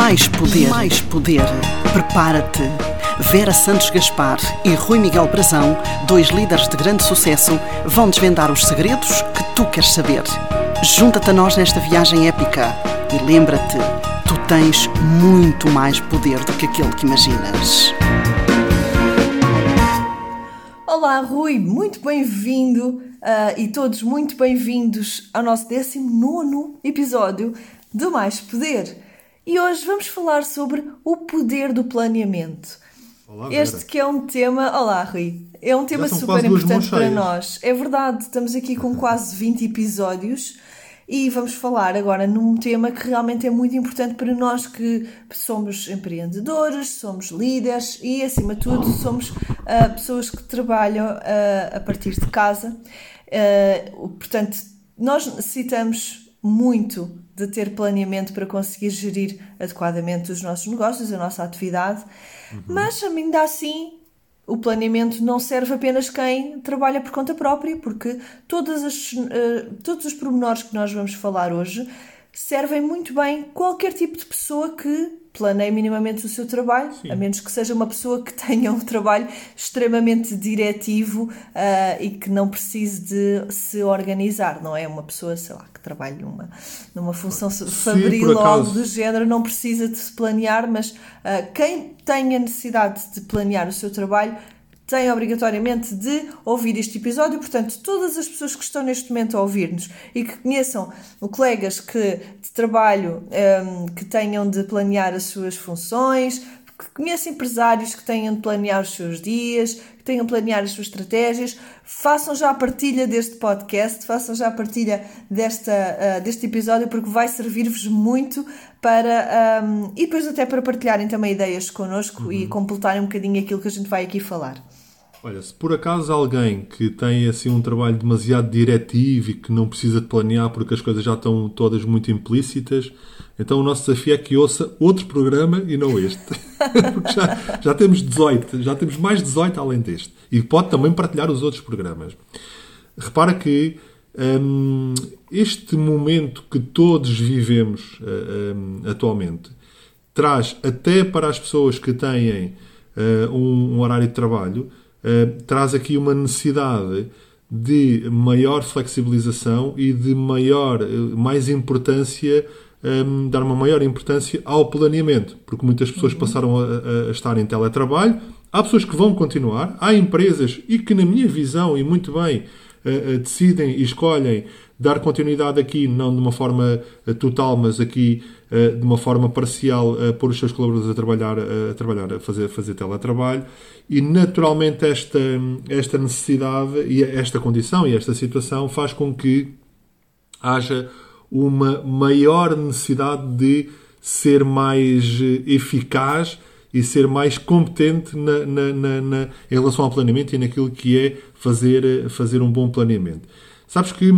Mais poder. Mais poder. Prepara-te. Vera Santos Gaspar e Rui Miguel Brazão, dois líderes de grande sucesso, vão desvendar os segredos que tu queres saber. Junta-te a nós nesta viagem épica e lembra-te, tu tens muito mais poder do que aquele que imaginas. Olá, Rui, muito bem-vindo uh, e todos muito bem-vindos ao nosso 19 episódio do Mais Poder. E hoje vamos falar sobre o poder do planeamento. Olá, este que é um tema. Olá, Rui. É um tema super importante para nós. É verdade, estamos aqui com quase 20 episódios e vamos falar agora num tema que realmente é muito importante para nós que somos empreendedores, somos líderes e, acima de tudo, somos uh, pessoas que trabalham uh, a partir de casa. Uh, portanto, nós necessitamos muito de ter planeamento para conseguir gerir adequadamente os nossos negócios, a nossa atividade, uhum. mas ainda assim o planeamento não serve apenas quem trabalha por conta própria, porque todas as, uh, todos os pormenores que nós vamos falar hoje servem muito bem qualquer tipo de pessoa que planeie minimamente o seu trabalho, Sim. a menos que seja uma pessoa que tenha um trabalho extremamente diretivo uh, e que não precise de se organizar, não é uma pessoa, sei lá, que trabalhe numa, numa função fabril ou algo do género, não precisa de se planear, mas uh, quem tem a necessidade de planear o seu trabalho têm obrigatoriamente de ouvir este episódio. Portanto, todas as pessoas que estão neste momento a ouvir-nos e que conheçam colegas que, de trabalho um, que tenham de planear as suas funções, que conhecem empresários que tenham de planear os seus dias, que tenham de planear as suas estratégias, façam já a partilha deste podcast, façam já a partilha desta, uh, deste episódio, porque vai servir-vos muito para. Um, e depois até para partilharem também ideias connosco uhum. e completarem um bocadinho aquilo que a gente vai aqui falar. Olha, se por acaso alguém que tem assim um trabalho demasiado diretivo e que não precisa de planear porque as coisas já estão todas muito implícitas, então o nosso desafio é que ouça outro programa e não este. porque já, já temos 18, já temos mais 18 além deste. E pode também partilhar os outros programas. Repara que hum, este momento que todos vivemos hum, atualmente traz até para as pessoas que têm uh, um, um horário de trabalho uh, traz aqui uma necessidade de maior flexibilização e de maior, uh, mais importância, um, dar uma maior importância ao planeamento, porque muitas pessoas uhum. passaram a, a, a estar em teletrabalho, há pessoas que vão continuar, há empresas e que, na minha visão, e muito bem, uh, decidem e escolhem dar continuidade aqui, não de uma forma total, mas aqui de uma forma parcial, pôr os seus colaboradores a trabalhar, a, trabalhar, a fazer, a fazer teletrabalho. E naturalmente esta, esta necessidade e esta condição e esta situação faz com que haja uma maior necessidade de ser mais eficaz e ser mais competente na, na, na, em relação ao planeamento e naquilo que é fazer, fazer um bom planeamento. Sabes que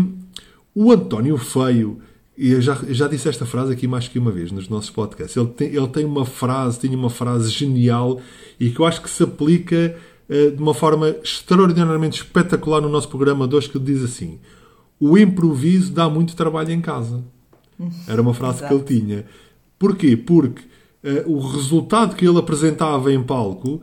o António Feio e eu já, já disse esta frase aqui mais que uma vez nos nossos podcasts. Ele tem, ele tem uma frase, tinha uma frase genial e que eu acho que se aplica uh, de uma forma extraordinariamente espetacular no nosso programa de hoje, que diz assim: O improviso dá muito trabalho em casa. Era uma frase que ele tinha. Porquê? Porque uh, o resultado que ele apresentava em palco uh,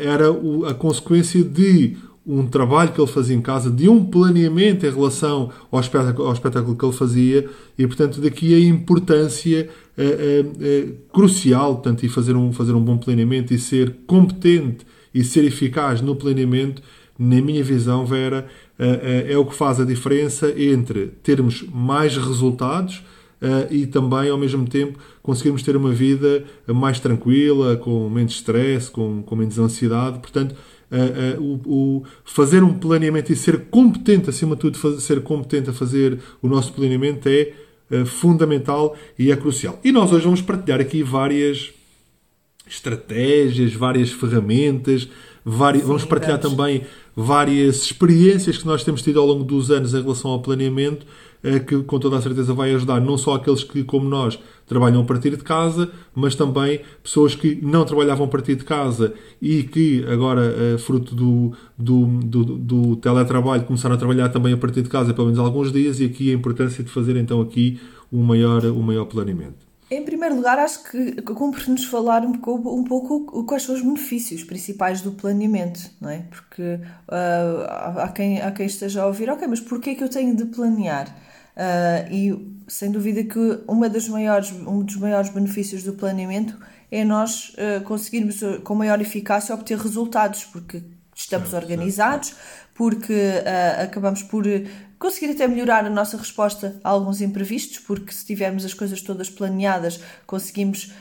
era o, a consequência de um trabalho que ele fazia em casa, de um planeamento em relação ao espetáculo, ao espetáculo que ele fazia e, portanto, daqui a importância é, é, é, crucial, portanto, e fazer um, fazer um bom planeamento e ser competente e ser eficaz no planeamento, na minha visão, Vera, é, o que faz a diferença entre termos mais resultados e também, ao mesmo tempo, conseguirmos ter uma vida mais tranquila, com menos stress, com, com menos ansiedade. Portanto, uh, uh, o, o, fazer um planeamento e ser competente, acima de tudo, fazer, ser competente a fazer o nosso planeamento é uh, fundamental e é crucial. E nós hoje vamos partilhar aqui várias estratégias, várias ferramentas, várias, vamos partilhar também várias experiências que nós temos tido ao longo dos anos em relação ao planeamento que com toda a certeza vai ajudar não só aqueles que, como nós, trabalham a partir de casa, mas também pessoas que não trabalhavam a partir de casa e que agora, eh, fruto do, do, do, do teletrabalho, começaram a trabalhar também a partir de casa pelo menos alguns dias e aqui a importância de fazer então aqui o um maior, um maior planeamento. Em primeiro lugar, acho que cumpre-nos falar um pouco, um pouco quais são os benefícios principais do planeamento, não é? Porque uh, há, quem, há quem esteja a ouvir, ok, mas porquê é que eu tenho de planear? Uh, e sem dúvida que uma das maiores, um dos maiores benefícios do planeamento é nós uh, conseguirmos com maior eficácia obter resultados, porque estamos certo, organizados, certo. porque uh, acabamos por conseguir até melhorar a nossa resposta a alguns imprevistos, porque se tivermos as coisas todas planeadas, conseguimos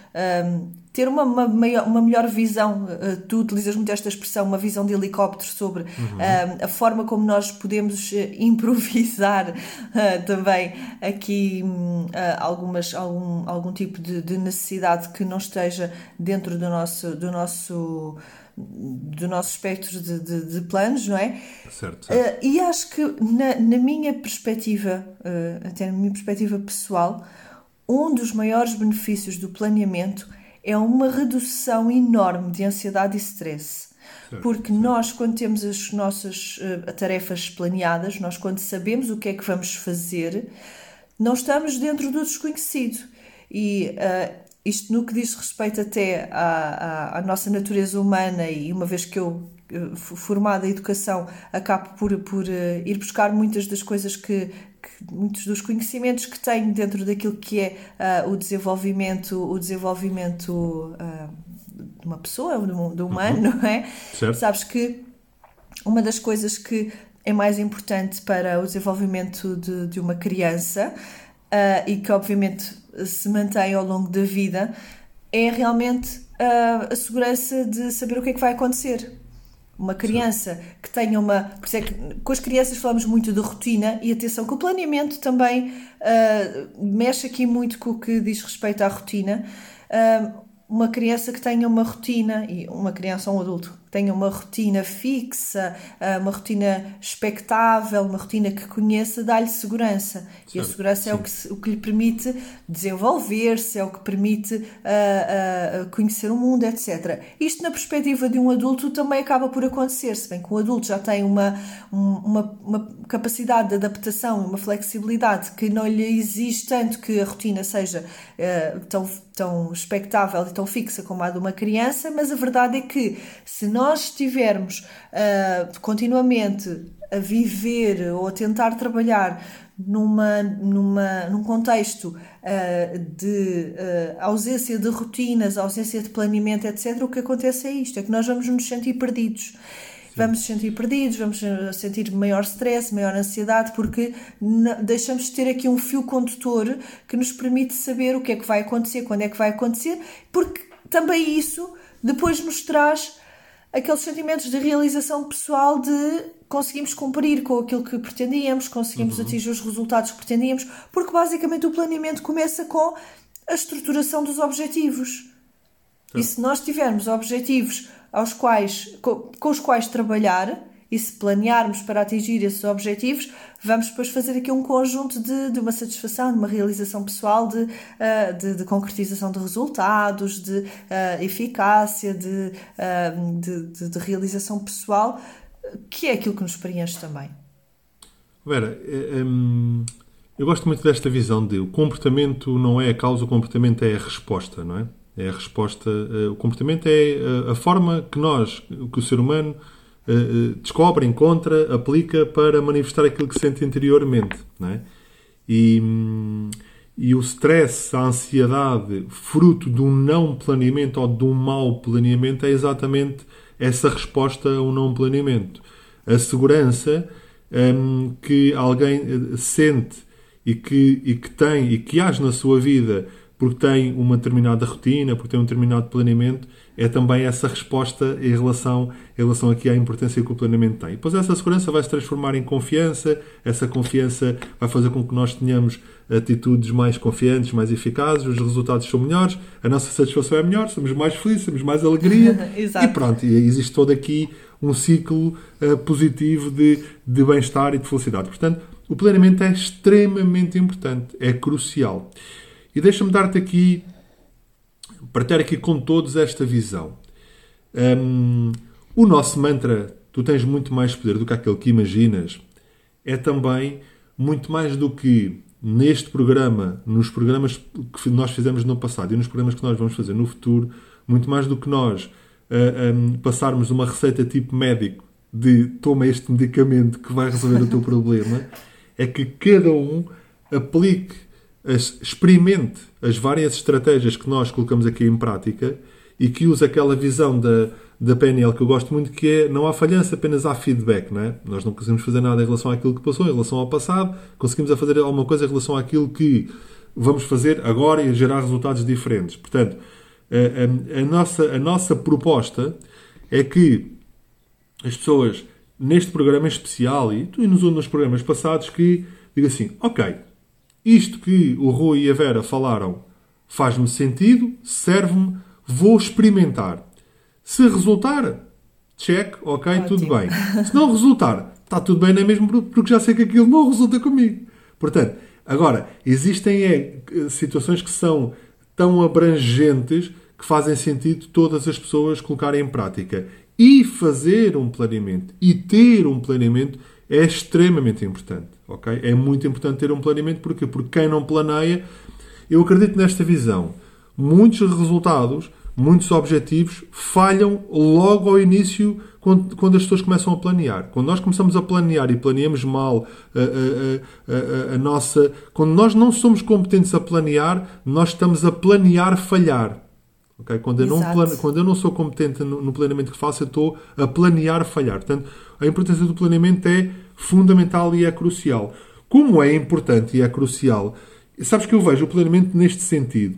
um, ter uma, uma, maior, uma melhor visão. Uh, tu utilizas muito esta expressão, uma visão de helicóptero sobre uhum. um, a forma como nós podemos uh, improvisar uh, também aqui um, algumas, algum, algum tipo de, de necessidade que não esteja dentro do nosso. Do nosso do nosso espectro de, de, de, planos, não é? Certo. certo. Uh, e acho que na, na minha perspectiva, uh, até na minha perspectiva pessoal, um dos maiores benefícios do planeamento é uma redução enorme de ansiedade e stress. Certo, Porque certo. nós, quando temos as nossas uh, tarefas planeadas, nós, quando sabemos o que é que vamos fazer, não estamos dentro do desconhecido. E isto no que diz respeito até à, à, à nossa natureza humana, e uma vez que eu formada em educação acabo por, por uh, ir buscar muitas das coisas que, que, muitos dos conhecimentos que tenho dentro daquilo que é uh, o desenvolvimento o desenvolvimento uh, de uma pessoa do, do humano uhum. não é certo. sabes que uma das coisas que é mais importante para o desenvolvimento de, de uma criança e que obviamente se mantém ao longo da vida é realmente uh, a segurança de saber o que é que vai acontecer. Uma criança Sim. que tenha uma. Por isso é que com as crianças falamos muito de rotina e atenção que o planeamento também uh, mexe aqui muito com o que diz respeito à rotina. Uh, uma criança que tenha uma rotina, e uma criança ou um adulto tenha uma rotina fixa, ah, uma rotina expectável, uma rotina que conheça, dá-lhe segurança. E a segurança é o que, o que lhe permite desenvolver-se, é o que permite uh, uh, conhecer o mundo, etc. Isto, na perspectiva de um adulto, também acaba por acontecer, se bem que o adulto já tem uma, uma, uma capacidade de adaptação, uma flexibilidade que não lhe existe tanto que a rotina seja uh, tão, tão expectável e tão fixa como a de uma criança, mas a verdade é que se nós estivermos uh, continuamente a viver ou a tentar trabalhar numa, numa, num contexto uh, de uh, ausência de rotinas, ausência de planeamento, etc., o que acontece é isto: é que nós vamos nos sentir perdidos. Vamos nos sentir perdidos, vamos sentir maior stress, maior ansiedade, porque deixamos de ter aqui um fio condutor que nos permite saber o que é que vai acontecer, quando é que vai acontecer, porque também isso depois nos traz aqueles sentimentos de realização pessoal de conseguimos cumprir com aquilo que pretendíamos, conseguimos uhum. atingir os resultados que pretendíamos, porque basicamente o planeamento começa com a estruturação dos objetivos. E se nós tivermos objetivos aos quais, com, com os quais trabalhar, e se planearmos para atingir esses objetivos, vamos depois fazer aqui um conjunto de, de uma satisfação, de uma realização pessoal, de, uh, de, de, concretização de resultados, de uh, eficácia, de, uh, de, de, realização pessoal, que é aquilo que nos preenche também. Vera, é, eu gosto muito desta visão de o comportamento não é a causa, o comportamento é a resposta, não é? É a resposta, o comportamento é a forma que nós, que o ser humano uh, descobre, encontra, aplica para manifestar aquilo que sente interiormente. Não é? e, e o stress, a ansiedade, fruto de um não planeamento ou de um mau planeamento, é exatamente essa resposta a um não planeamento. A segurança um, que alguém eh, sente e que, e que tem e que age na sua vida porque tem uma determinada rotina, porque tem um determinado planeamento, é também essa resposta em relação, em relação aqui à importância que o planeamento tem. E depois essa segurança vai se transformar em confiança, essa confiança vai fazer com que nós tenhamos atitudes mais confiantes, mais eficazes, os resultados são melhores, a nossa satisfação é melhor, somos mais felizes, temos mais alegria e pronto, e existe todo aqui um ciclo uh, positivo de, de bem-estar e de felicidade. Portanto, o planeamento é extremamente importante, é crucial. E deixa-me dar-te aqui, partilhar aqui com todos esta visão. Um, o nosso mantra, tu tens muito mais poder do que aquele que imaginas, é também muito mais do que neste programa, nos programas que nós fizemos no passado e nos programas que nós vamos fazer no futuro, muito mais do que nós uh, eh, um, passarmos uma receita tipo médico de toma este medicamento que vai resolver o teu problema, é que cada um aplique, experimente as várias estratégias que nós colocamos aqui em prática e que use aquela visão da, da PNL que eu gosto muito, que é não há falhança, apenas há feedback. Não é? Nós não conseguimos fazer nada em relação àquilo que passou, em relação ao passado, conseguimos a fazer alguma coisa em relação àquilo que vamos fazer agora e gerar resultados diferentes. Portanto, a, a, a nossa, a nossa proposta é que as pessoas, neste programa especial e, e nos, nos programas passados, que digam assim: ok, isto que o Rui e a Vera falaram faz-me sentido, serve-me, vou experimentar. Se resultar, check, ok, Ótimo. tudo bem. Se não resultar, está tudo bem, não é mesmo porque já sei que aquilo não resulta comigo. Portanto, agora, existem é, situações que são tão abrangentes que fazem sentido todas as pessoas colocarem em prática. E fazer um planeamento e ter um planeamento é extremamente importante. É muito importante ter um planeamento. Porquê? Porque quem não planeia, eu acredito nesta visão. Muitos resultados, muitos objetivos falham logo ao início quando, quando as pessoas começam a planear. Quando nós começamos a planear e planeamos mal a, a, a, a nossa. Quando nós não somos competentes a planear, nós estamos a planear falhar. Okay? Quando, eu não plane... Quando eu não sou competente no, no planeamento que faço, eu estou a planear falhar. Portanto, a importância do planeamento é fundamental e é crucial. Como é importante e é crucial, sabes que eu vejo o planeamento neste sentido.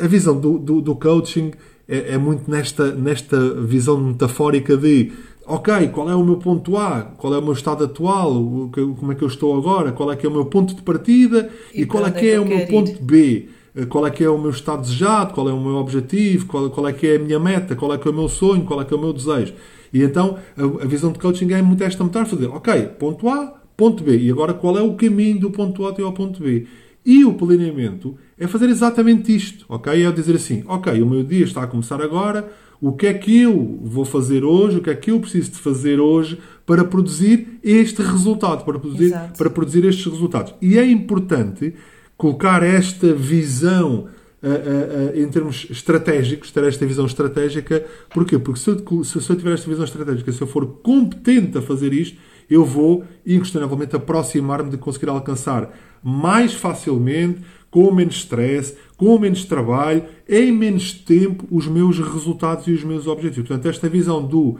A visão do, do, do coaching é, é, muito nesta, nesta visão metafórica de ok, qual é o meu ponto A, qual é o meu estado atual, como é que eu estou agora, qual é que é o meu ponto de partida e, e qual é que é, é o meu ponto ir? B. Eh, qual é que é o meu estado desejado, qual é o meu objetivo, qual, qual é que é a minha meta, qual é que é o meu sonho, qual é que é o meu desejo. E então a, a visão de coaching é muito esta metáfora de ok, ponto A, ponto B. E agora qual é o caminho do ponto A até ao ponto B? E o planeamento é fazer exatamente isto, ok? É dizer assim, ok, o meu dia está a começar agora, o que é que eu vou fazer hoje, o que é que eu preciso de fazer hoje para produzir este resultado, para produzir, para produzir estes resultados. E é importante colocar esta visão uh, uh, uh, em termos estratégicos, ter esta visão estratégica. Porquê? Porque se eu, se eu tiver esta visão estratégica, se eu for competente a fazer isto, eu vou, inquestionavelmente, aproximar-me de conseguir alcançar mais facilmente, com menos stress, com menos trabalho, em menos tempo, os meus resultados e os meus objetivos. Portanto, esta visão do,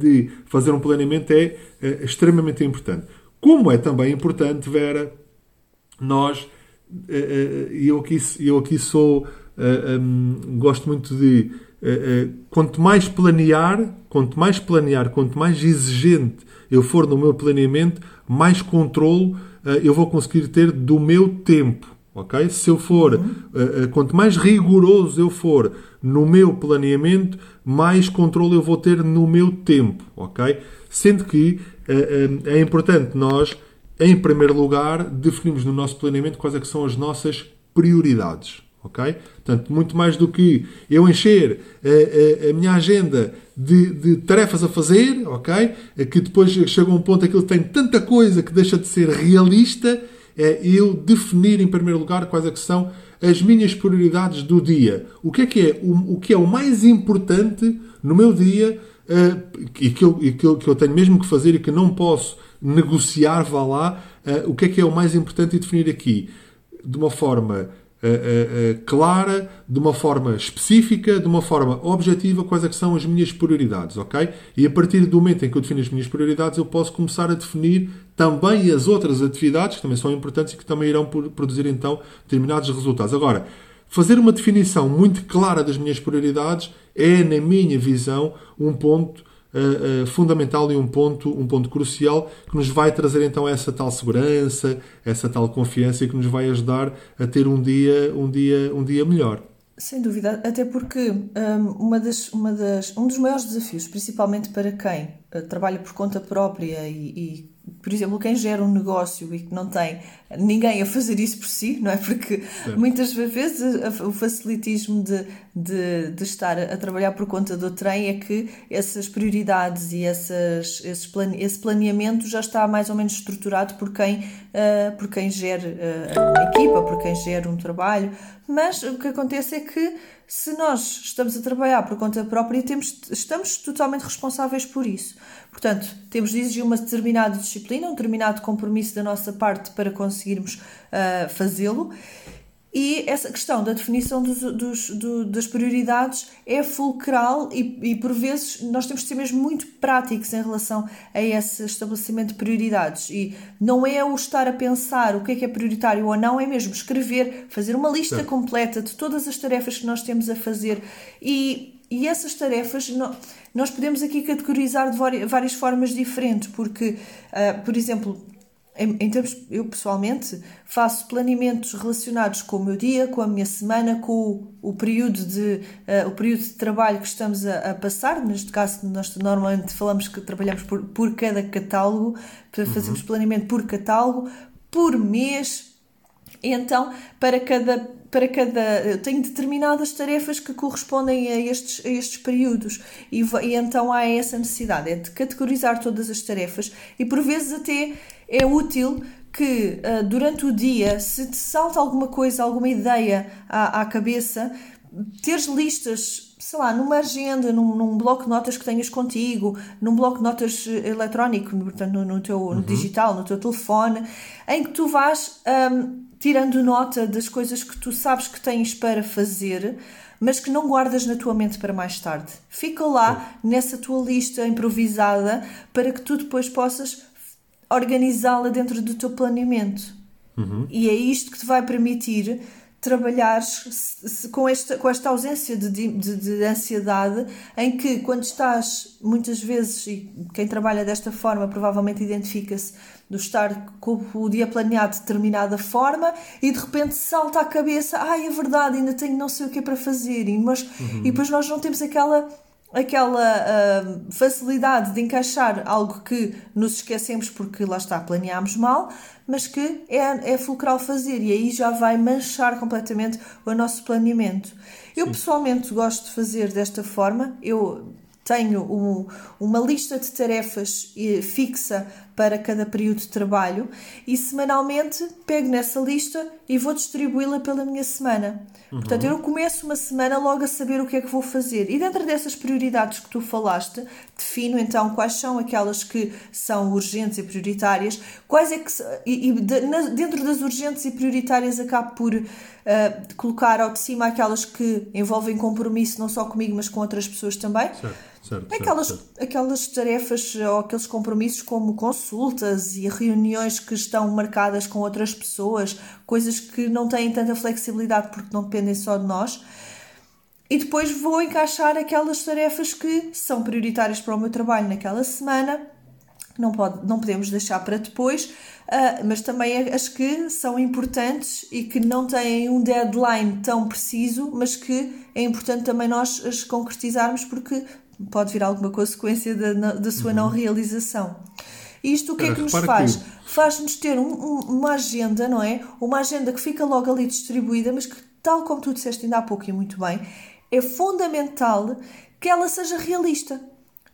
de fazer um planeamento é extremamente importante. Como é também importante, Vera, nós, e eh, eh, eu aqui, eu aqui sou, eh, gosto muito de, quanto mais planear, quanto mais planear, quanto mais exigente eu for no meu planeamento, mais controle eu vou conseguir ter do meu tempo. ok? Se eu for, uhum. quanto mais rigoroso eu for no meu planeamento, mais controle eu vou ter no meu tempo. ok? Sendo que é importante nós em primeiro lugar, definimos no nosso planeamento quais é que são as nossas prioridades. Ok? Portanto, muito mais do que eu encher a, a, a minha agenda de, de, tarefas a fazer, ok? É que depois chega um ponto aquilo tem tanta coisa que deixa de ser realista, é eu definir em primeiro lugar quais é que são as minhas prioridades do dia. O que é que é o, o que é o mais importante no meu dia uh, e, que eu, e que, eu, que eu tenho mesmo que fazer e que não posso negociar, vá lá, uh, o que é que é o mais importante e definir aqui de uma forma uh, clara, de uma forma específica, de uma forma objetiva, quais é são as minhas prioridades, ok? E a partir do momento em que eu defino as minhas prioridades, eu posso começar a definir também as outras atividades que também são importantes e que também irão produzir então determinados resultados. Agora, fazer uma definição muito clara das minhas prioridades é, na minha visão, um ponto uh, fundamental e um ponto, um ponto crucial que nos vai trazer então essa tal segurança, essa tal confiança e que nos vai ajudar a ter um dia, um dia, um dia melhor. Sem dúvida, até porque um, uma das, uma das, um dos maiores desafios, principalmente para quem uh, trabalha por conta própria e, e por exemplo, quem gera um negócio e que não tem ninguém a fazer isso por si, não é? Porque muitas vezes o facilitismo de, de, de, estar a trabalhar por conta do trem é que essas prioridades e essas, esses plane, esse planeamento já está mais ou menos estruturado por quem, uh, por quem gera uh, a equipa, por quem gera um trabalho. Mas o que acontece é que se nós estamos a trabalhar por conta própria, temos, estamos totalmente responsáveis por isso. Portanto, temos de exigir uma determinada disciplina, um determinado compromisso da nossa parte para conseguirmos uh, fazê-lo. E essa questão da definição dos, dos, do, das prioridades é fulcral e, e, por vezes, nós temos de ser mesmo muito práticos em relação a esse estabelecimento de prioridades. E não é o estar a pensar o que é que é prioritário ou não, é mesmo escrever, fazer uma lista completa de todas as tarefas que nós temos a fazer. E, e essas tarefas, nós podemos aqui categorizar de várias formas diferentes, porque, uh, por exemplo, em, em, termos, eu pessoalmente faço planeamentos relacionados com o meu dia, com a minha semana, com o, o período, de, uh, o período de trabalho que estamos a, a, passar. Neste caso, nós normalmente falamos que trabalhamos por, por cada catálogo, fazemos uhum. planeamento por catálogo, por mês. E então, para cada para cada. Eu tenho determinadas tarefas que correspondem a estes, a estes períodos e, e então há essa necessidade é de categorizar todas as tarefas e por vezes até é útil que uh, durante o dia, se te salta alguma coisa, alguma ideia à, à cabeça, teres listas, sei lá, numa agenda, num, num bloco de notas que tenhas contigo, num bloco de notas eh, eletrónico, portanto, no, no teu uhum. no digital, no teu telefone, em que tu vais. Um, tirando nota das coisas que tu sabes que tens para fazer, mas que não guardas na tua mente para mais tarde. Fica lá nessa tua lista improvisada para que tu depois possas organizá-la dentro do teu planeamento. Uhum. E é isto que te vai permitir trabalhar com esta, com esta ausência de, de, de, ansiedade, em que quando estás, muitas vezes, e quem trabalha desta forma provavelmente identifica-se, do estar com o dia planeado de determinada forma e de repente salta à cabeça, ai, é verdade, ainda tenho não sei o que é para fazer, e, mas, uhum. e depois nós não temos aquela aquela uh, facilidade de encaixar algo que nos esquecemos porque lá está, planeámos mal, mas que é, é fulcral fazer e aí já vai manchar completamente o nosso planeamento. Eu Sim. pessoalmente gosto de fazer desta forma, eu tenho um, uma lista de tarefas eh, fixa para cada período de trabalho e semanalmente pego nessa lista e vou distribuí-la pela minha semana. Uhum. Portanto, eu começo uma semana logo a saber o que é que vou fazer. E dentro dessas prioridades que tu falaste, defino então quais são aquelas que são urgentes e prioritárias, quais é que. E, e de, na, dentro das urgentes e prioritárias acabo por uh, colocar ao de cima aquelas que envolvem compromisso não só comigo, mas com outras pessoas também. Certo Certo, aquelas, certo, certo. aquelas tarefas ou aqueles compromissos como consultas e reuniões que estão marcadas com outras pessoas, coisas que não têm tanta flexibilidade porque não dependem só de nós. E depois vou encaixar aquelas tarefas que são prioritárias para o meu trabalho naquela semana, não, pode, não podemos deixar para depois, uh, mas também as que são importantes e que não têm um deadline tão preciso, mas que é importante também nós as concretizarmos porque pode vir alguma consequência da, da sua uhum. não realização. Isto o que é que nos faz? Que... Faz-nos ter um, um, uma agenda, não é? Uma agenda que fica logo ali distribuída, mas que, tal como tu disseste ainda há pouco e muito bem, é fundamental que ela seja realista.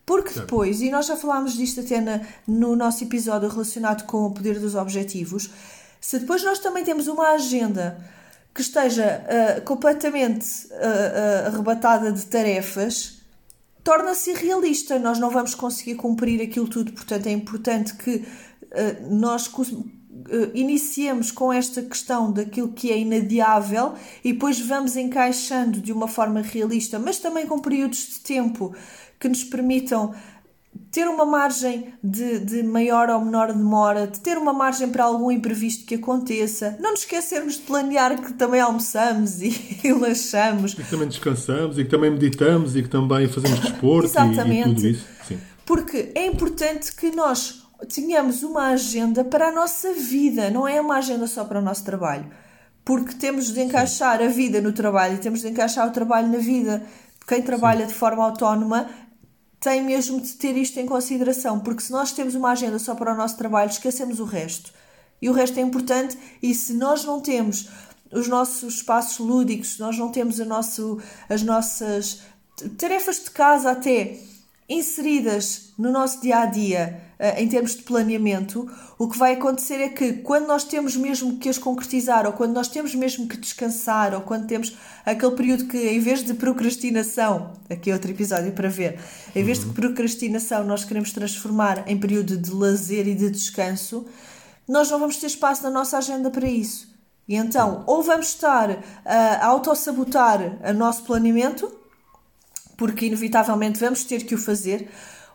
Porque depois, e nós já falámos disto até na, no nosso episódio relacionado com o poder dos objetivos, se depois nós também temos uma agenda que esteja uh, completamente uh, uh, arrebatada de tarefas, torna-se irrealista. Nós não vamos conseguir cumprir aquilo tudo, portanto, é importante que uh, nós uh, iniciemos com esta questão daquilo que é inadiável e depois vamos encaixando de uma forma realista, mas também com períodos de tempo que nos permitam ter uma margem de, de maior ou menor demora, de ter uma margem para algum imprevisto que aconteça, não nos esquecermos de planear que também almoçamos e relaxamos. E que também descansamos e que também meditamos e que também fazemos desporto. E, e tudo isso. Sim. Porque é importante que nós tenhamos uma agenda para a nossa vida, não é uma agenda só para o nosso trabalho. Porque temos de encaixar a vida no trabalho e temos de encaixar o trabalho na vida. Quem trabalha Sim. de forma autónoma tem mesmo de ter isto em consideração, porque se nós temos uma agenda só para o nosso trabalho, esquecemos o resto. E o resto é importante, e se nós não temos os nossos espaços lúdicos, se nós não temos nosso, as nossas tarefas de casa até inseridas no nosso dia a dia eh, em termos de planeamento, o que vai acontecer é que quando nós temos mesmo que as concretizar, ou quando nós temos mesmo que descansar, ou quando temos aquele período que, em vez de procrastinação, aqui é outro episódio para ver, em vez de uhum. procrastinação, nós queremos transformar em período de lazer e de descanso, nós não vamos ter espaço na nossa agenda para isso. E então, ou vamos estar a autossabotar o nosso planeamento, porque inevitavelmente vamos ter que o fazer,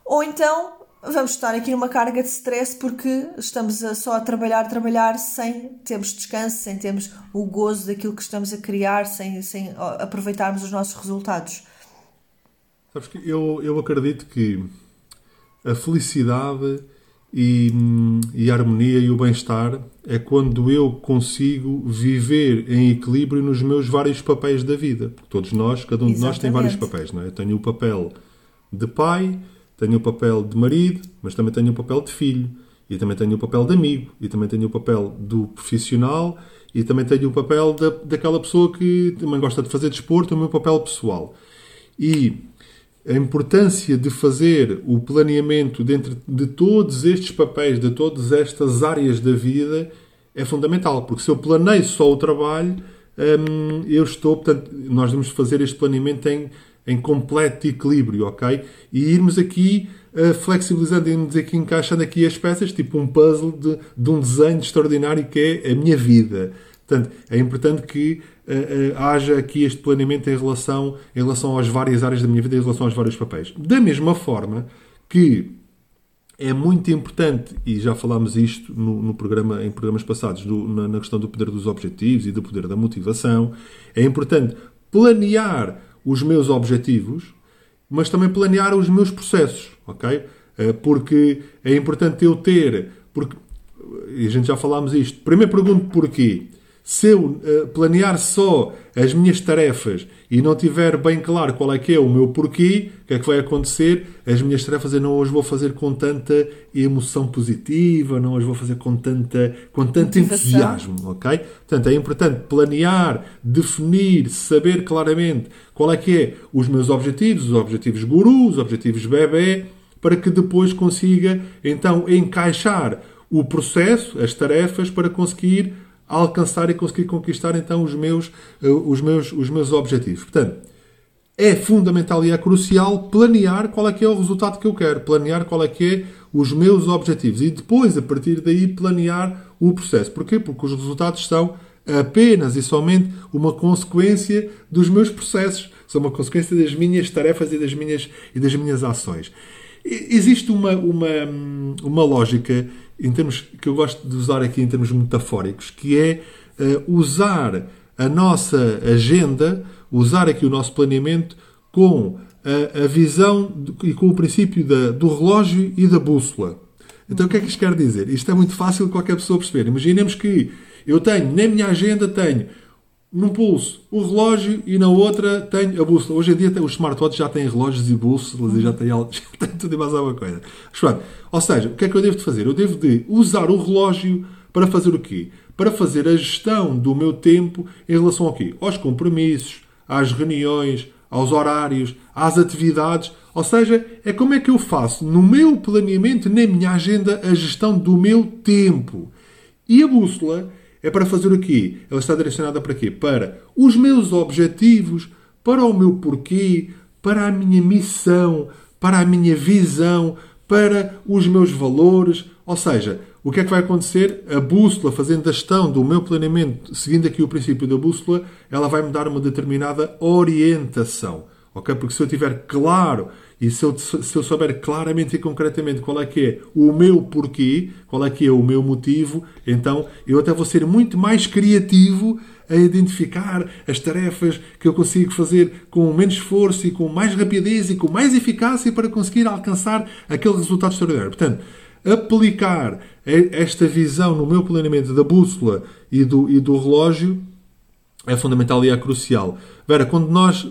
ou então vamos estar aqui numa carga de stress porque estamos a, só a trabalhar, trabalhar sem termos descanso, sem termos o gozo daquilo que estamos a criar, sem, sem aproveitarmos os nossos resultados. Sabes que eu, eu acredito que a felicidade e, e a harmonia e o bem-estar é quando eu consigo viver em equilíbrio nos meus vários papéis da vida. Porque todos nós, cada um Exatamente. de nós tem vários papéis, não é? Eu tenho o papel de pai, tenho o papel de marido, mas também tenho o papel de filho, e também tenho o papel de amigo, e também tenho o papel do profissional, e também tenho o papel da, daquela pessoa que também gosta de fazer desporto, o meu papel pessoal. E a importância de fazer o planeamento dentro de todos estes papéis, de todas estas áreas da vida, é fundamental, porque se eu planeio só o trabalho, hum, eu estou, portanto, nós devemos fazer este planeamento em em completo equilíbrio, ok? E irmos aqui uh, flexibilizando, irmos aqui encaixando aqui as peças, tipo um puzzle de, de um desenho extraordinário que é a minha vida. Portanto, é importante que haja aqui este planeamento em relação, em relação às várias áreas da minha vida, em relação aos vários papéis. Da mesma forma que é muito importante, e já falámos isto no, no programa, em programas passados, do, na, na questão do poder dos objetivos e do poder da motivação, é importante planear os meus objetivos, mas também planear os meus processos, ok? Eh, porque é importante eu ter, porque e a gente já falámos isto. Primeiro pergunto porquê se eu uh, planear só as minhas tarefas e não tiver bem claro qual é que é o meu porquê, o que é que vai acontecer? As minhas tarefas eu não as vou fazer com tanta emoção positiva, não as vou fazer com, tanta, com tanto Motivação. entusiasmo, ok? Portanto, é importante planear, definir, saber claramente qual é que é os meus objetivos, os objetivos guru, os objetivos bebê, para que depois consiga, então, encaixar o processo, as tarefas, para conseguir alcançar e conseguir conquistar então os meus, eh, os meus, os meus objetivos. Portanto, é fundamental e é crucial planear qual é que é o resultado que eu quero, planear qual é que é os meus objetivos e depois, a partir daí, planear o processo. Porquê? Porque os resultados são apenas e somente uma consequência dos meus processos, são uma consequência das minhas tarefas e das minhas, e das minhas ações. Existe uma, uma, uma lógica em termos que eu gosto de usar aqui em termos metafóricos, que é uh, usar a nossa agenda, usar aqui o nosso planeamento com a, a visão e com o princípio da, do relógio e da bússola. Então o que é que isto quer dizer? Isto é muito fácil de qualquer pessoa perceber. Imaginemos que eu tenho, na minha agenda tenho num pulso o relógio e na outra tenho a bússola. Hoje em dia os smartwatches já têm relógios e bússolas e já têm, já têm tudo e mais alguma coisa. Ou seja, o que é que eu devo de fazer? Eu devo de usar o relógio para fazer o quê? Para fazer a gestão do meu tempo em relação ao quê? Aos compromissos, às reuniões, aos horários, às atividades. Ou seja, é como é que eu faço no meu planeamento, na minha agenda, a gestão do meu tempo. E a bússola é para fazer o quê? Ela está direcionada para quê? Para os meus objetivos, para o meu porquê, para a minha missão, para a minha visão, para os meus valores. Ou seja, o que é que vai acontecer? A bússola, fazendo a gestão do meu planeamento, seguindo aqui o princípio da bússola, ela vai me dar uma determinada orientação. Ok? Porque se eu tiver claro e se eu, se eu souber claramente e concretamente qual é que é o meu porquê, qual é que é o meu motivo, então eu até vou ser muito mais criativo a identificar as tarefas que eu consigo fazer com menos esforço e com mais rapidez e com mais eficácia para conseguir alcançar aquele resultado extraordinário. Portanto, aplicar esta visão no meu planeamento da bússola e do, e do relógio é fundamental e é crucial. Vera, quando nós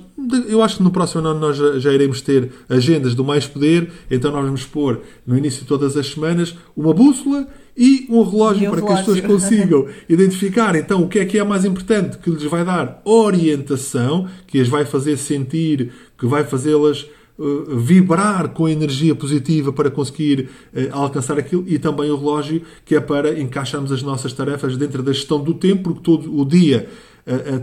eu acho que no próximo ano nós já, iremos ter agendas do Mais Poder, então nós vamos pôr no início de todas as semanas uma bússola e um relógio e um para relógio. que as pessoas consigam identificar então o que é que é mais importante, que lhes vai dar orientação, que as vai fazer sentir, que vai fazê-las uh, vibrar com energia positiva para conseguir uh, alcançar aquilo e também o relógio que é para encaixarmos as nossas tarefas dentro da gestão do tempo, porque todo o dia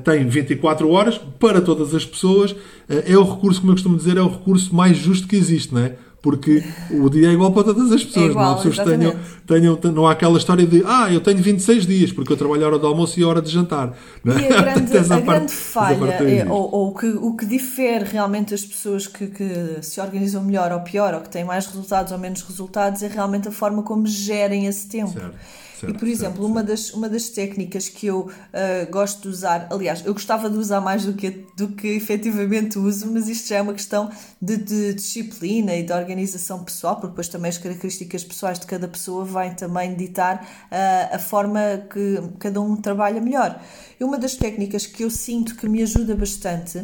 tem 24 horas para todas as pessoas. é o recurso, como eu costumo dizer, é o recurso mais justo que existe, não é? porque o dia é igual para todas as pessoas. É igual, não há pessoas tenham, tenham, não há aquela história de ah, eu tenho 26 dias porque eu trabalho a hora do almoço e a hora de jantar. É? E a grande, a grande falha, é, ou, ou que, o que difere realmente as pessoas que, que se organizam melhor ou pior, ou que têm mais resultados ou menos resultados, é realmente a forma como gerem esse tempo. Certo. Certo, e, por exemplo, certo, uma, Das, uma das técnicas que eu uh, gosto de usar, aliás, eu gostava de usar mais do que, do que efetivamente uso, mas isto já é uma questão de, de disciplina e de organização pessoal, porque depois também as características pessoais de cada pessoa vão também ditar uh, a forma que cada um trabalha melhor. E uma das técnicas que eu sinto que me ajuda bastante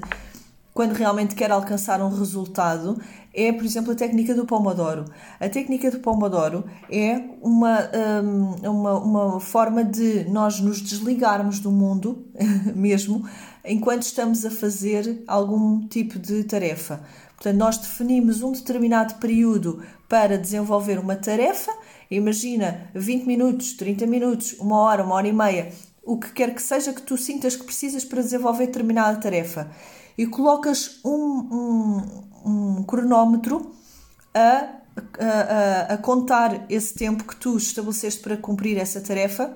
quando realmente quer alcançar um resultado é, por exemplo, a técnica do Pomodoro. A técnica do Pomodoro é uma, hum, uma, uma forma de nós nos desligarmos do mundo mesmo enquanto estamos a fazer algum tipo de tarefa. Portanto, nós definimos um determinado período para desenvolver uma tarefa. Imagina 20 minutos, 30 minutos, uma hora, uma hora e meia, o que quer que seja que tu sintas que precisas para desenvolver determinada tarefa. E colocas um, um um cronómetro a, a, a, contar esse tempo que tu estabeleceste para cumprir essa tarefa.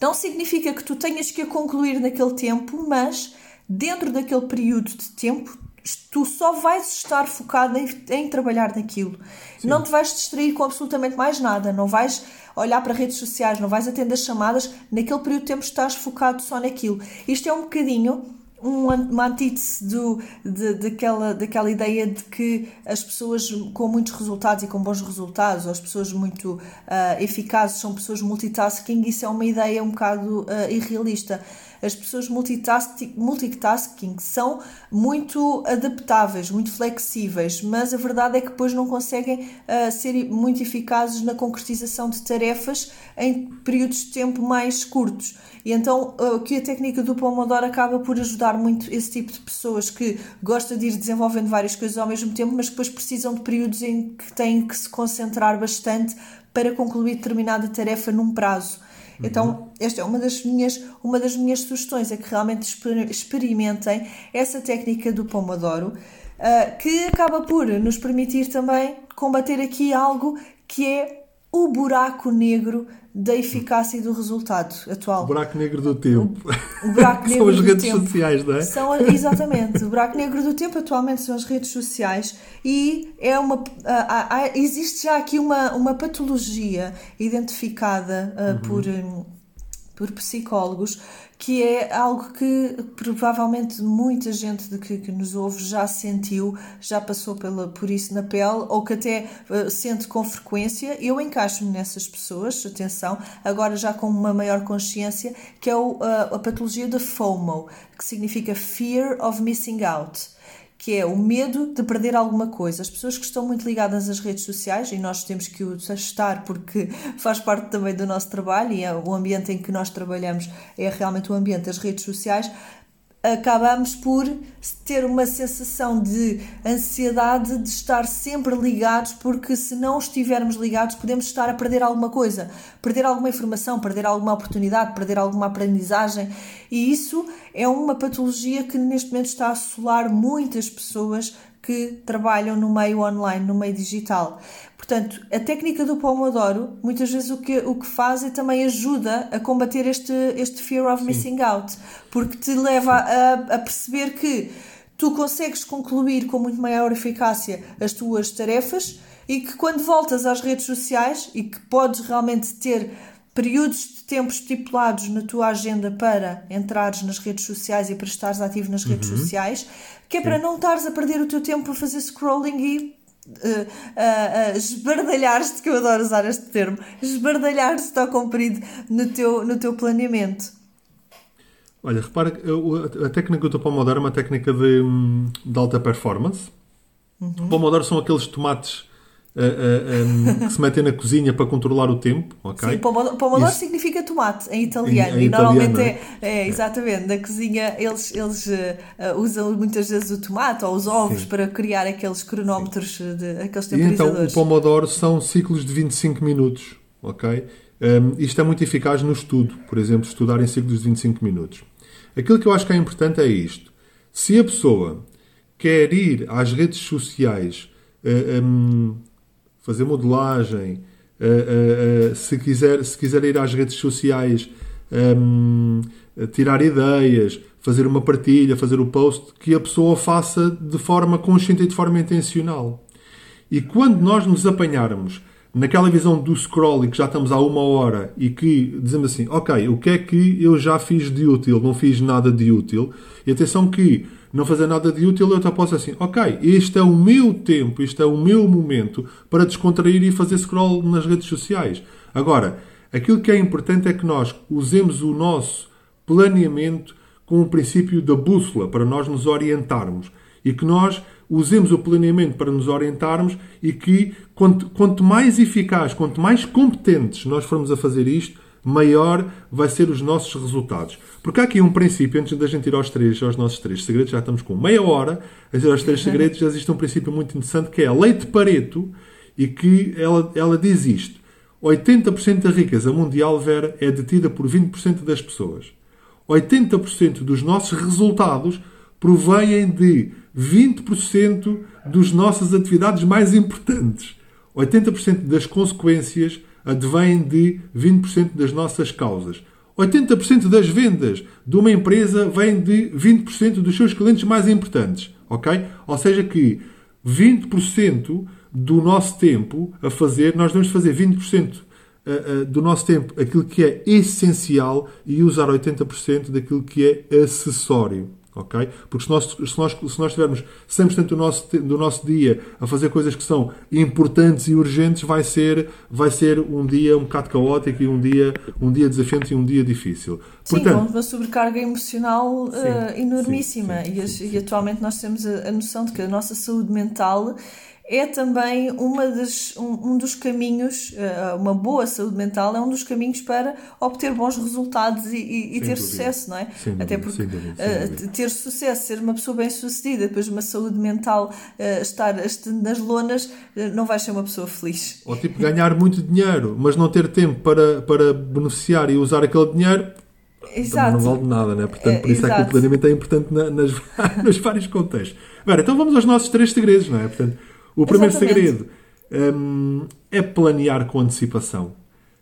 Não significa que tu tenhas que a concluir naquele tempo, mas dentro daquele período de tempo tu só vais estar focado em, em trabalhar naquilo. Sim. Não te vais distrair com absolutamente mais nada, não vais olhar para redes sociais, não vais atender chamadas, naquele período de tempo estás focado só naquilo. Isto é um bocadinho uma antítese do, de, daquela, daquela ideia de que as pessoas com muitos resultados e com bons resultados, ou as pessoas muito uh, eficazes, são pessoas multitasking, isso é uma ideia um bocado uh, irrealista. As pessoas multitasking são muito adaptáveis, muito flexíveis, mas a verdade é que depois não conseguem uh, ser muito eficazes na concretização de tarefas em períodos de tempo mais curtos. E então uh, que a técnica do Pomodoro acaba por ajudar muito esse tipo de pessoas que gosta de ir desenvolvendo várias coisas ao mesmo tempo, mas depois precisam de períodos em que têm que se concentrar bastante para concluir determinada tarefa num prazo. Uhum. Então, esta é uma das minhas, uma das minhas sugestões, é que realmente experimentem essa técnica do Pomodoro, uh, que acaba por nos permitir também combater aqui algo que é o buraco negro da eficácia e do resultado atual. O buraco negro do tempo. O, buraco negro são as redes tempo. sociais, não é? São, exatamente. O buraco negro do tempo atualmente são as redes sociais e é uma, há, há, existe já aqui uma, uma patologia identificada uh, uhum. por, um, por psicólogos que é algo que provavelmente muita gente de que, que, nos ouve já sentiu, já passou pela, por isso na pele, ou que até uh, sente com frequência. Eu encaixo-me nessas pessoas, atenção, agora já com uma maior consciência, que é o, uh, a patologia da FOMO, que significa Fear of Missing Out que é o medo de perder alguma coisa. As pessoas que estão muito ligadas às redes sociais, e nós temos que o estar porque faz parte também do nosso trabalho e é o ambiente em que nós trabalhamos é realmente o ambiente das redes sociais, acabamos por ter uma sensação de ansiedade de estar sempre ligados, porque se não estivermos ligados, podemos estar a perder alguma coisa, perder alguma informação, perder alguma oportunidade, perder alguma aprendizagem, e isso é uma patologia que neste momento está a assolar muitas pessoas que trabalham no meio online, no meio digital. Portanto, a técnica do Pomodoro, muitas vezes o que, o que faz é também ajuda a combater este, este fear of Sim. missing out, porque te leva a, a perceber que tu consegues concluir com muito maior eficácia as tuas tarefas e que quando voltas às redes sociais e que podes realmente ter períodos de tempo estipulados na tua agenda para entrares nas redes sociais e para estares ativo nas redes uhum. sociais, que é Sim. para não estares a perder o teu tempo a fazer scrolling e uh, uh, uh, esbardalhar-te, que eu adoro usar este termo, esbardalhar-te ao comprido no teu, no teu planeamento. Olha, repara, a técnica do Pomodoro é uma técnica de, hum, de alta performance. Uhum. Pomodoro são aqueles tomates uh, uh, um, que se metem na cozinha para controlar o tempo, ok? Sim, pomodoro, Isso... significa tomate em italiano. Em, em e normalmente é, é, é, exatamente, na cozinha eles, eles uh, usam muitas vezes o tomate ou os ovos Sim. para criar aqueles cronómetros, de, aqueles temporizadores. E então o pomodoro são ciclos de 25 minutos, ok? Um, isto é muito eficaz no estudo, por exemplo, estudar em ciclos de 25 minutos. Aquilo que eu acho que é importante é isto. Se a pessoa quer ir às redes sociais uh, um, fazer modelagem, uh, uh, se, quiser, se quiser ir às redes sociais um, tirar ideias, fazer uma partilha, fazer o post, que a pessoa faça de forma consciente e de forma intencional. E quando nós nos apanharmos naquela visão do scroll e que já estamos há uma hora e que dizemos assim, ok, o que é que eu já fiz de útil? Não fiz nada de útil. E atenção que não fazer nada de útil, eu até posso assim, ok, este é o meu tempo, este é o meu momento para descontrair e fazer scroll nas redes sociais. Agora, aquilo que é importante é que nós usemos o nosso planeamento com o princípio da bússola para nós nos orientarmos e que nós usemos o planeamento para nos orientarmos e que quanto, quanto mais eficaz, quanto mais competentes nós formos a fazer isto, maior vai ser os nossos resultados. Porque há aqui um princípio, antes da gente ir aos três, aos nossos três segredos, já estamos com meia hora, a ir aos três segredos, já existe um princípio muito interessante que é a lei de Pareto e que ela, ela diz isto. 80% da riqueza mundial, Vera, é detida por 20% das pessoas. 80% dos nossos resultados provêm de 20% das nossas atividades mais importantes. 80% das consequências advém de 20% das nossas causas. 80% das vendas de uma empresa vêm de 20% dos seus clientes mais importantes. Ok? Ou seja que 20% do nosso tempo a fazer, nós devemos fazer 20% eh, eh, do nosso tempo aquilo que é essencial e usar 80% daquilo que é acessório ok? Porque se nós, se nós, se nós tivermos 100% do nosso, do nosso dia a fazer coisas que são importantes e urgentes, vai ser, vai ser um dia um bocado caótico e um dia, um dia desafiante e um dia difícil. Sim, Portanto, com uma sobrecarga emocional sim, uh, enormíssima. Sim, sim, e, e, atualmente nós temos a, a noção de que a nossa saúde mental é também uma das, um, um, dos caminhos, uh, uma boa saúde mental é um dos caminhos para obter bons resultados e, e, e ter dúvida. sucesso, não é? Sem Até porque sem dúvida, sem uh, ter sucesso, ser uma pessoa bem sucedida, depois de uma saúde mental uh, estar nas lonas, não vais ser uma pessoa feliz. Ou tipo ganhar muito dinheiro, mas não ter tempo para, para beneficiar e usar aquele dinheiro, Exato. não vale nada, né? Portanto, por isso é, é que o planeamento é importante na, nas, nos vários contextos. Agora, então vamos aos nossos três segredos, não é? Portanto, o primeiro Exatamente. segredo um, é planear com antecipação.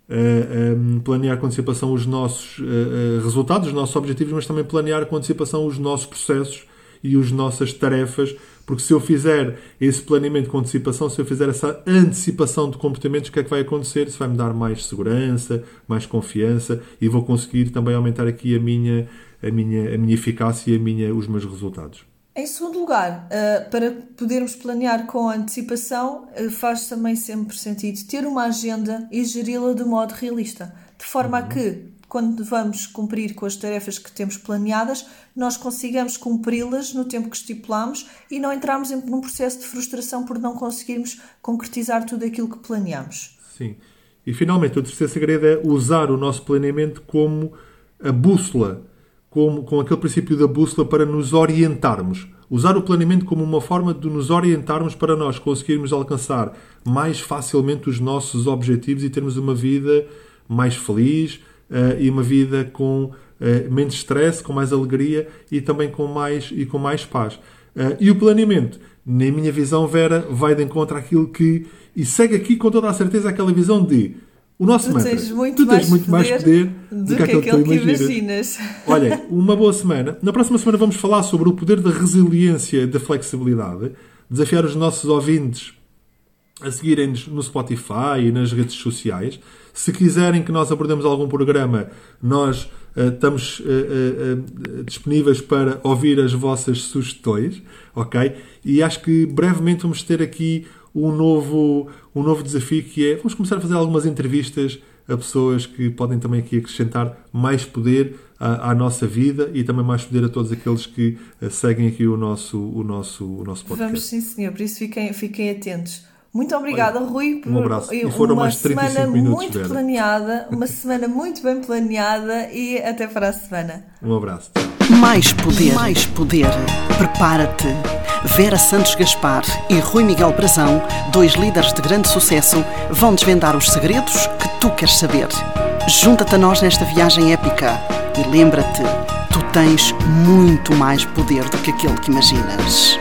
Uh, um, planear com antecipação os nossos uh, resultados, os nossos objetivos, mas também planear com antecipação os nossos processos e as nossas tarefas, porque se eu fizer esse planeamento com antecipação, se eu fizer essa antecipação de comportamentos, o que é que vai acontecer? Isso vai me dar mais segurança, mais confiança e vou conseguir também aumentar aqui a minha, a minha, a minha eficácia e a minha, os meus resultados. Em segundo lugar, uh, para podermos planear com antecipação, uh, faz também sempre sentido ter uma agenda e geri-la de modo realista, de forma uhum. a que, quando vamos cumprir com as tarefas que temos planeadas, nós consigamos cumpri-las no tempo que estipulamos e não entrarmos em, num processo de frustração por não conseguirmos concretizar tudo aquilo que planeamos. Sim. E finalmente, o terceiro segredo é usar o nosso planeamento como a bússola com, com aquele princípio da bússola para nos orientarmos. Usar o planeamento como uma forma de nos orientarmos para nós conseguirmos alcançar mais facilmente os nossos objetivos e termos uma vida mais feliz uh, e uma vida com uh, menos stress, com mais alegria e também com mais, e com mais paz. Uh, e o planeamento, na minha visão, Vera, vai de encontro àquilo que. E segue aqui com toda a certeza aquela visão de o nosso tu mantra. Tens muito tu tens muito mais poder do, do que, aquele que, que imaginas. imaginas. Olha, uma boa semana. Na próxima semana vamos falar sobre o poder da resiliência e da flexibilidade. Desafiar os nossos ouvintes a seguirem-nos no Spotify e nas redes sociais. Se quiserem que nós abordemos algum programa, nós uh, estamos uh, uh, disponíveis para ouvir as vossas sugestões, ok? E acho que brevemente vamos ter aqui um novo, um novo desafio que é vamos começar a fazer algumas entrevistas a pessoas que podem também aqui acrescentar mais poder à, à, nossa vida e também mais poder a todos aqueles que uh, seguem aqui o nosso, o nosso, o nosso podcast. Vamos sim, senhor, por isso fiquem, fiquem atentos. Muito obrigada, Olha, Rui, por um abraço. E foram uma mais 35 semana minutos muito planeada, uma semana muito bem planeada e até para a semana. Um abraço. Mais poder, mais poder. Prepara-te. Vera Santos Gaspar e Rui Miguel Brazão, dois líderes de grande sucesso, vão desvendar os segredos que tu queres saber. Junta-te a nós nesta viagem épica e lembra-te, tu tens muito mais poder do que aquele que imaginas.